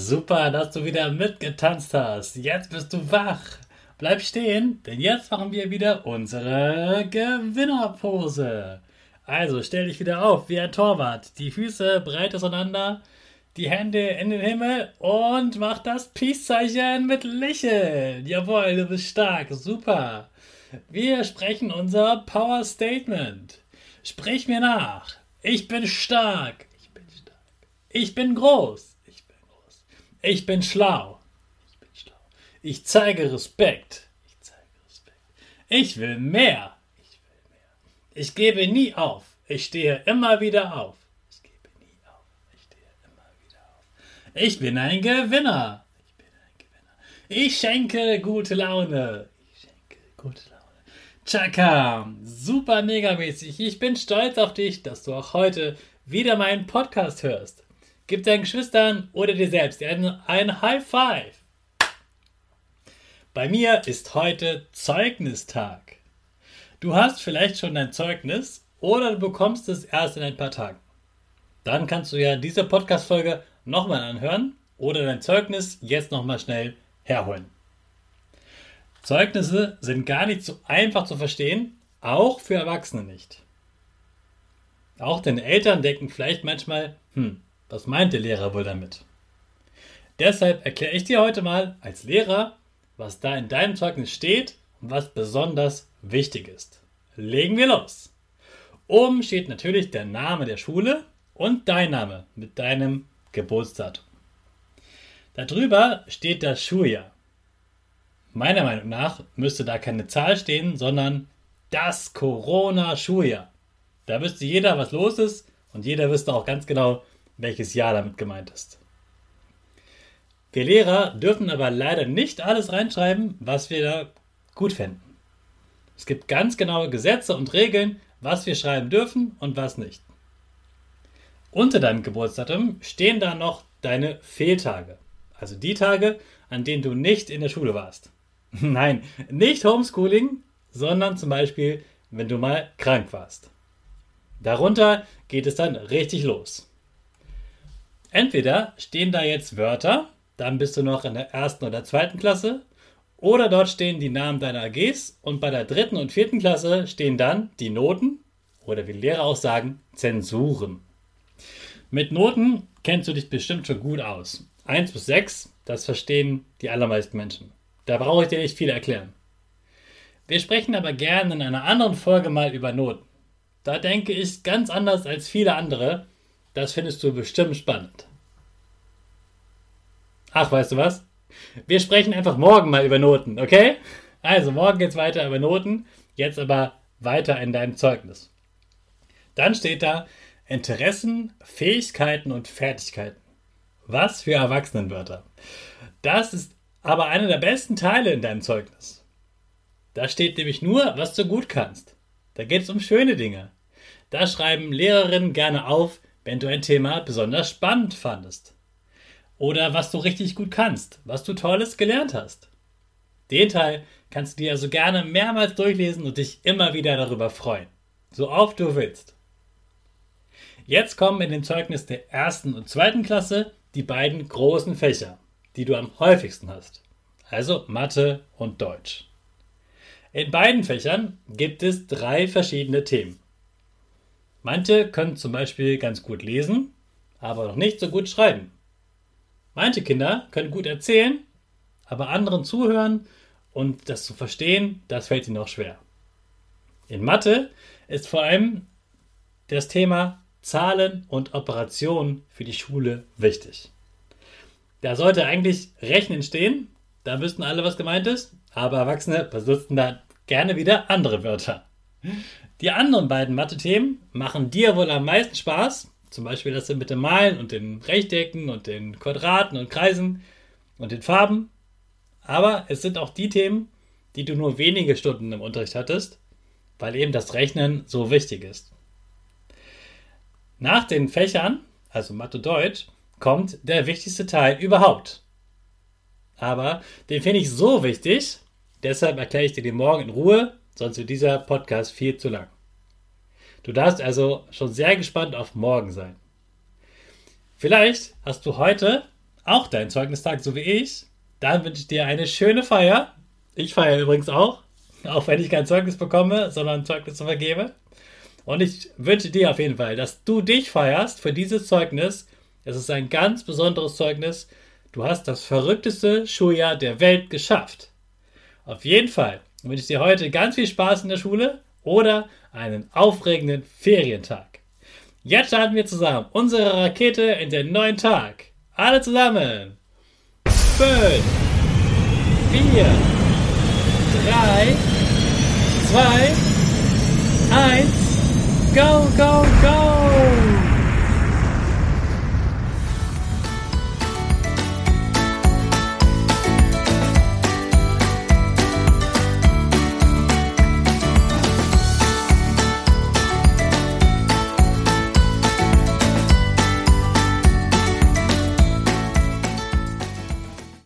Super, dass du wieder mitgetanzt hast. Jetzt bist du wach. Bleib stehen, denn jetzt machen wir wieder unsere Gewinnerpose. Also stell dich wieder auf wie ein Torwart. Die Füße breit auseinander, die Hände in den Himmel und mach das Peace-Zeichen mit Lächeln. Jawohl, du bist stark. Super. Wir sprechen unser Power Statement. Sprich mir nach. Ich bin stark. Ich bin stark. Ich bin groß. Ich bin schlau. Ich bin schlau. Ich zeige Respekt. Ich zeige Respekt. Ich will mehr. Ich will mehr. Ich gebe nie auf. Ich stehe immer wieder auf. Ich gebe nie auf. Ich stehe immer wieder auf. Ich bin ein Gewinner. Ich bin ein Gewinner. Ich schenke gute Laune. Ich schenke gute Laune. Chaka, super megamäßig. Ich bin stolz auf dich, dass du auch heute wieder meinen Podcast hörst. Gib deinen Geschwistern oder dir selbst ein High Five. Bei mir ist heute Zeugnistag. Du hast vielleicht schon dein Zeugnis oder du bekommst es erst in ein paar Tagen. Dann kannst du ja diese Podcast-Folge nochmal anhören oder dein Zeugnis jetzt nochmal schnell herholen. Zeugnisse sind gar nicht so einfach zu verstehen, auch für Erwachsene nicht. Auch deine Eltern denken vielleicht manchmal, hm, was meint der Lehrer wohl damit? Deshalb erkläre ich dir heute mal als Lehrer, was da in deinem Zeugnis steht und was besonders wichtig ist. Legen wir los. Oben steht natürlich der Name der Schule und dein Name mit deinem Geburtsdatum. Darüber steht das Schuljahr. Meiner Meinung nach müsste da keine Zahl stehen, sondern das Corona-Schuljahr. Da wüsste jeder, was los ist und jeder wüsste auch ganz genau, welches Jahr damit gemeint ist. Wir Lehrer dürfen aber leider nicht alles reinschreiben, was wir da gut fänden. Es gibt ganz genaue Gesetze und Regeln, was wir schreiben dürfen und was nicht. Unter deinem Geburtsdatum stehen da noch deine Fehltage, also die Tage, an denen du nicht in der Schule warst. Nein, nicht Homeschooling, sondern zum Beispiel, wenn du mal krank warst. Darunter geht es dann richtig los. Entweder stehen da jetzt Wörter, dann bist du noch in der ersten oder zweiten Klasse, oder dort stehen die Namen deiner AGs und bei der dritten und vierten Klasse stehen dann die Noten oder wie Lehrer auch sagen, Zensuren. Mit Noten kennst du dich bestimmt schon gut aus. 1 bis 6, das verstehen die allermeisten Menschen. Da brauche ich dir nicht viel erklären. Wir sprechen aber gerne in einer anderen Folge mal über Noten. Da denke ich ganz anders als viele andere das findest du bestimmt spannend. Ach, weißt du was? Wir sprechen einfach morgen mal über Noten, okay? Also, morgen geht's weiter über Noten, jetzt aber weiter in deinem Zeugnis. Dann steht da Interessen, Fähigkeiten und Fertigkeiten. Was für Erwachsenenwörter. Das ist aber einer der besten Teile in deinem Zeugnis. Da steht nämlich nur, was du gut kannst. Da geht es um schöne Dinge. Da schreiben Lehrerinnen gerne auf, wenn du ein Thema besonders spannend fandest. Oder was du richtig gut kannst, was du Tolles gelernt hast. Den Teil kannst du dir also gerne mehrmals durchlesen und dich immer wieder darüber freuen. So oft du willst. Jetzt kommen in dem Zeugnis der ersten und zweiten Klasse die beiden großen Fächer, die du am häufigsten hast. Also Mathe und Deutsch. In beiden Fächern gibt es drei verschiedene Themen. Manche können zum Beispiel ganz gut lesen, aber noch nicht so gut schreiben. Manche Kinder können gut erzählen, aber anderen zuhören und das zu verstehen, das fällt ihnen noch schwer. In Mathe ist vor allem das Thema Zahlen und Operationen für die Schule wichtig. Da sollte eigentlich Rechnen stehen, da wüssten alle, was gemeint ist, aber Erwachsene benutzen da gerne wieder andere Wörter. Die anderen beiden Mathe-Themen machen dir wohl am meisten Spaß, zum Beispiel das mit dem Malen und den Rechtecken und den Quadraten und Kreisen und den Farben. Aber es sind auch die Themen, die du nur wenige Stunden im Unterricht hattest, weil eben das Rechnen so wichtig ist. Nach den Fächern, also Mathe Deutsch, kommt der wichtigste Teil überhaupt. Aber den finde ich so wichtig, deshalb erkläre ich dir den morgen in Ruhe, sonst wird dieser Podcast viel zu lang. Du darfst also schon sehr gespannt auf morgen sein. Vielleicht hast du heute auch deinen Zeugnistag, so wie ich. Dann wünsche ich dir eine schöne Feier. Ich feiere übrigens auch, auch wenn ich kein Zeugnis bekomme, sondern Zeugnisse vergebe. Und ich wünsche dir auf jeden Fall, dass du dich feierst für dieses Zeugnis. Es ist ein ganz besonderes Zeugnis. Du hast das verrückteste Schuljahr der Welt geschafft. Auf jeden Fall wünsche ich dir heute ganz viel Spaß in der Schule oder einen aufregenden Ferientag. Jetzt starten wir zusammen unsere Rakete in den neuen Tag. Alle zusammen. 5, 4, 3, 2, 1, go, go, go!